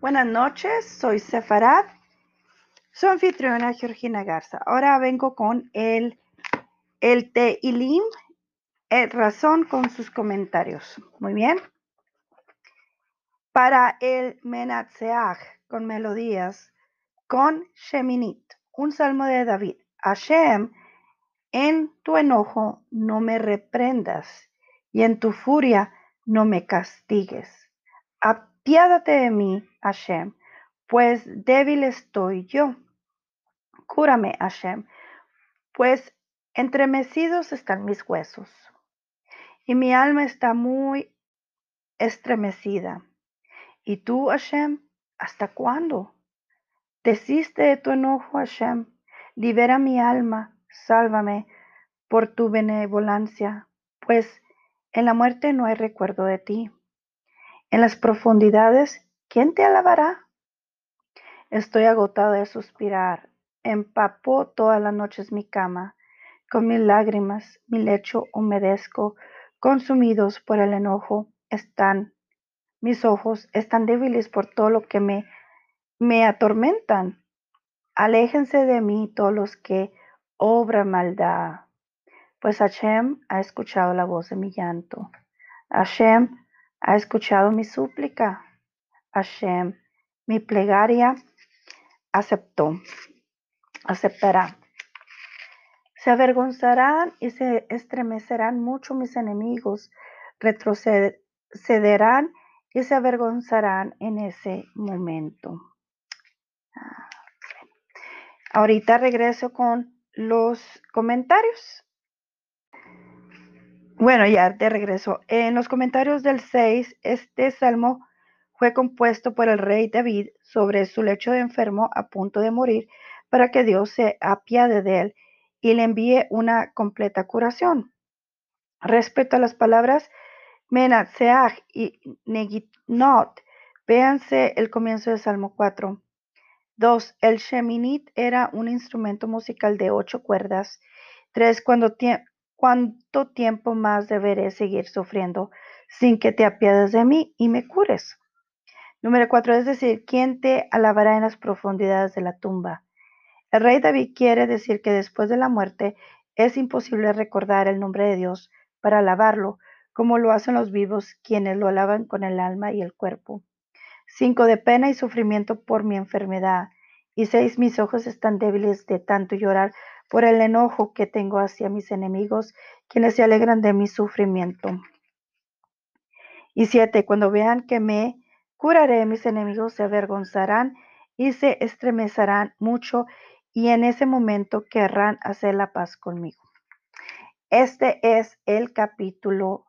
Buenas noches, soy Sefarad, su anfitriona Georgina Garza. Ahora vengo con el, el el razón con sus comentarios. Muy bien. Para el Menatseach con melodías, con Sheminit, un salmo de David. Hashem, en tu enojo no me reprendas y en tu furia no me castigues. Apiádate de mí, Hashem, pues débil estoy yo. Cúrame, Hashem, pues entremecidos están mis huesos y mi alma está muy estremecida. ¿Y tú, Hashem, hasta cuándo? Desiste de tu enojo, Hashem, libera mi alma, sálvame por tu benevolencia, pues en la muerte no hay recuerdo de ti. En las profundidades, ¿quién te alabará? Estoy agotado de suspirar. Empapó todas las noches mi cama. Con mis lágrimas, mi lecho humedezco. Consumidos por el enojo, están mis ojos, están débiles por todo lo que me, me atormentan. Aléjense de mí todos los que obran maldad. Pues Hashem ha escuchado la voz de mi llanto. Hashem ha escuchado mi súplica. Hashem, mi plegaria aceptó, aceptará. Se avergonzarán y se estremecerán mucho mis enemigos, retrocederán y se avergonzarán en ese momento. Ah, Ahorita regreso con los comentarios. Bueno, ya de regreso. En los comentarios del 6, este salmo fue compuesto por el rey David sobre su lecho de enfermo a punto de morir para que Dios se apiade de él y le envíe una completa curación. Respecto a las palabras Menatseach y Neginot, véanse el comienzo del Salmo 4. 2. El Sheminit era un instrumento musical de ocho cuerdas. 3. Cuando, ¿Cuánto tiempo más deberé seguir sufriendo sin que te apiades de mí y me cures? Número cuatro, es decir, ¿quién te alabará en las profundidades de la tumba? El rey David quiere decir que después de la muerte es imposible recordar el nombre de Dios para alabarlo, como lo hacen los vivos, quienes lo alaban con el alma y el cuerpo. Cinco, de pena y sufrimiento por mi enfermedad. Y seis, mis ojos están débiles de tanto llorar por el enojo que tengo hacia mis enemigos, quienes se alegran de mi sufrimiento. Y siete, cuando vean que me curaré, mis enemigos se avergonzarán y se estremecerán mucho, y en ese momento querrán hacer la paz conmigo. Este es el capítulo